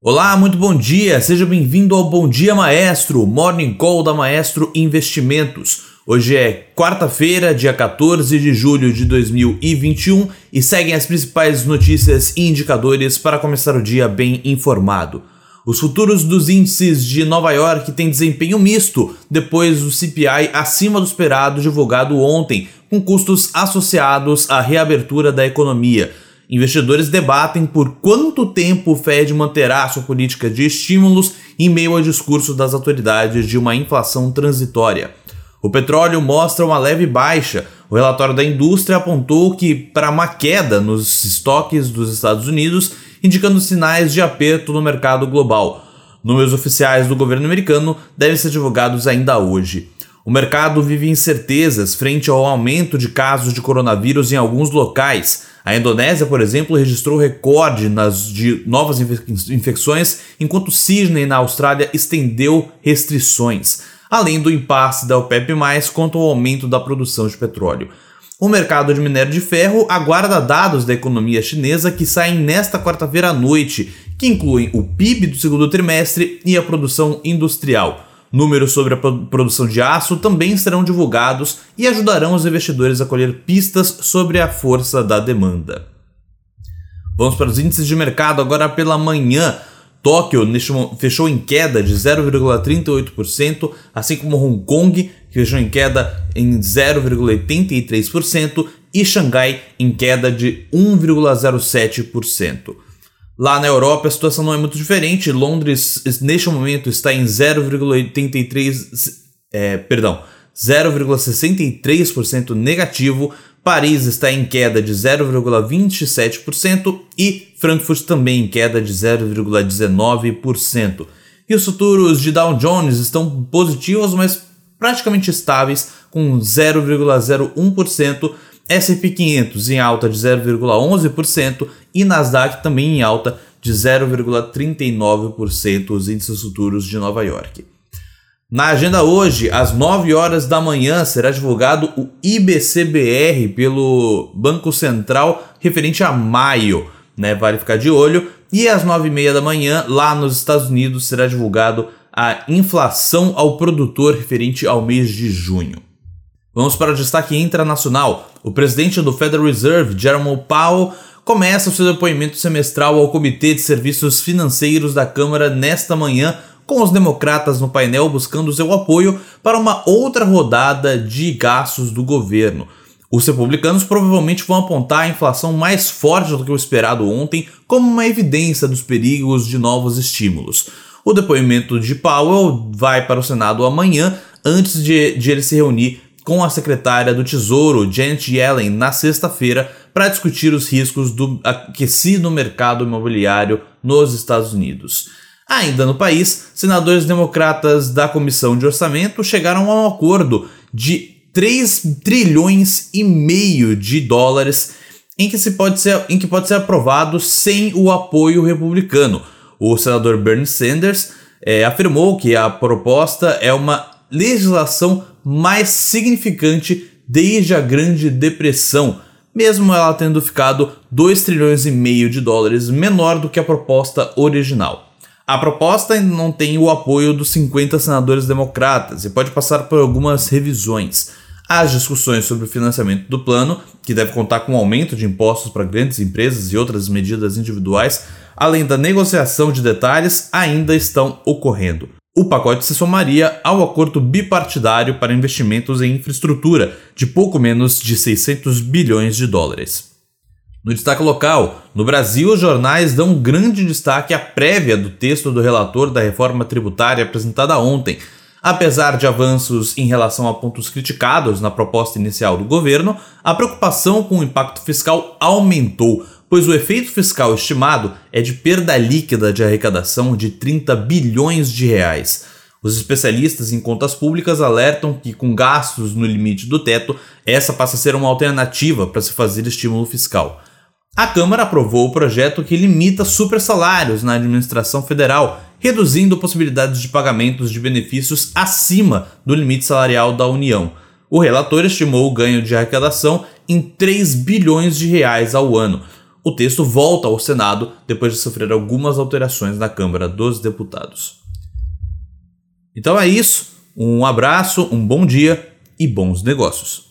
Olá, muito bom dia. Seja bem-vindo ao Bom Dia Maestro, Morning Call da Maestro Investimentos. Hoje é quarta-feira, dia 14 de julho de 2021 e seguem as principais notícias e indicadores para começar o dia bem informado. Os futuros dos índices de Nova York têm desempenho misto depois do CPI acima do esperado divulgado ontem, com custos associados à reabertura da economia. Investidores debatem por quanto tempo o Fed manterá sua política de estímulos em meio ao discurso das autoridades de uma inflação transitória. O petróleo mostra uma leve baixa. O relatório da indústria apontou que para uma queda nos estoques dos Estados Unidos, indicando sinais de aperto no mercado global. Números oficiais do governo americano devem ser divulgados ainda hoje. O mercado vive incertezas frente ao aumento de casos de coronavírus em alguns locais. A Indonésia, por exemplo, registrou recorde nas de novas infecções, enquanto Sydney, na Austrália, estendeu restrições, além do impasse da OPEP+, quanto ao aumento da produção de petróleo. O mercado de minério de ferro aguarda dados da economia chinesa que saem nesta quarta-feira à noite, que incluem o PIB do segundo trimestre e a produção industrial. Números sobre a produção de aço também serão divulgados e ajudarão os investidores a colher pistas sobre a força da demanda. Vamos para os índices de mercado agora pela manhã. Tóquio fechou em queda de 0,38%, assim como Hong Kong, que fechou em queda em 0,83%, e Xangai em queda de 1,07%. Lá na Europa a situação não é muito diferente. Londres neste momento está em 0,83, é, perdão, 0,63% negativo. Paris está em queda de 0,27% e Frankfurt também em queda de 0,19%. E os futuros de Dow Jones estão positivos, mas praticamente estáveis, com 0,01%. S&P 500 em alta de 0,11% e Nasdaq também em alta de 0,39% os índices futuros de Nova York. Na agenda hoje, às 9 horas da manhã, será divulgado o IBCBR pelo Banco Central referente a maio, né? Vale ficar de olho. E às 9 e meia da manhã, lá nos Estados Unidos, será divulgado a inflação ao produtor referente ao mês de junho. Vamos para o destaque internacional. O presidente do Federal Reserve, Jerome Powell, começa o seu depoimento semestral ao Comitê de Serviços Financeiros da Câmara nesta manhã, com os democratas no painel buscando seu apoio para uma outra rodada de gastos do governo. Os republicanos provavelmente vão apontar a inflação mais forte do que o esperado ontem como uma evidência dos perigos de novos estímulos. O depoimento de Powell vai para o Senado amanhã, antes de, de ele se reunir com a secretária do Tesouro, Janet Yellen, na sexta-feira para discutir os riscos do aquecido mercado imobiliário nos Estados Unidos. Ainda no país, senadores democratas da Comissão de Orçamento chegaram a um acordo de 3 trilhões e meio de dólares em que, se pode ser, em que pode ser aprovado sem o apoio republicano. O senador Bernie Sanders é, afirmou que a proposta é uma legislação mais significante desde a Grande Depressão, mesmo ela tendo ficado 2 trilhões e meio de dólares menor do que a proposta original. A proposta ainda não tem o apoio dos 50 senadores democratas e pode passar por algumas revisões. As discussões sobre o financiamento do plano, que deve contar com um aumento de impostos para grandes empresas e outras medidas individuais, além da negociação de detalhes, ainda estão ocorrendo. O pacote se somaria ao acordo bipartidário para investimentos em infraestrutura de pouco menos de 600 bilhões de dólares. No destaque local, no Brasil, os jornais dão um grande destaque à prévia do texto do relator da reforma tributária apresentada ontem. Apesar de avanços em relação a pontos criticados na proposta inicial do governo, a preocupação com o impacto fiscal aumentou, pois o efeito fiscal estimado é de perda líquida de arrecadação de 30 bilhões de reais. Os especialistas em contas públicas alertam que, com gastos no limite do teto, essa passa a ser uma alternativa para se fazer estímulo fiscal. A Câmara aprovou o projeto que limita supersalários na administração federal, reduzindo possibilidades de pagamentos de benefícios acima do limite salarial da União. O relator estimou o ganho de arrecadação em 3 bilhões de reais ao ano, o texto volta ao Senado depois de sofrer algumas alterações na Câmara dos Deputados. Então é isso. Um abraço, um bom dia e bons negócios.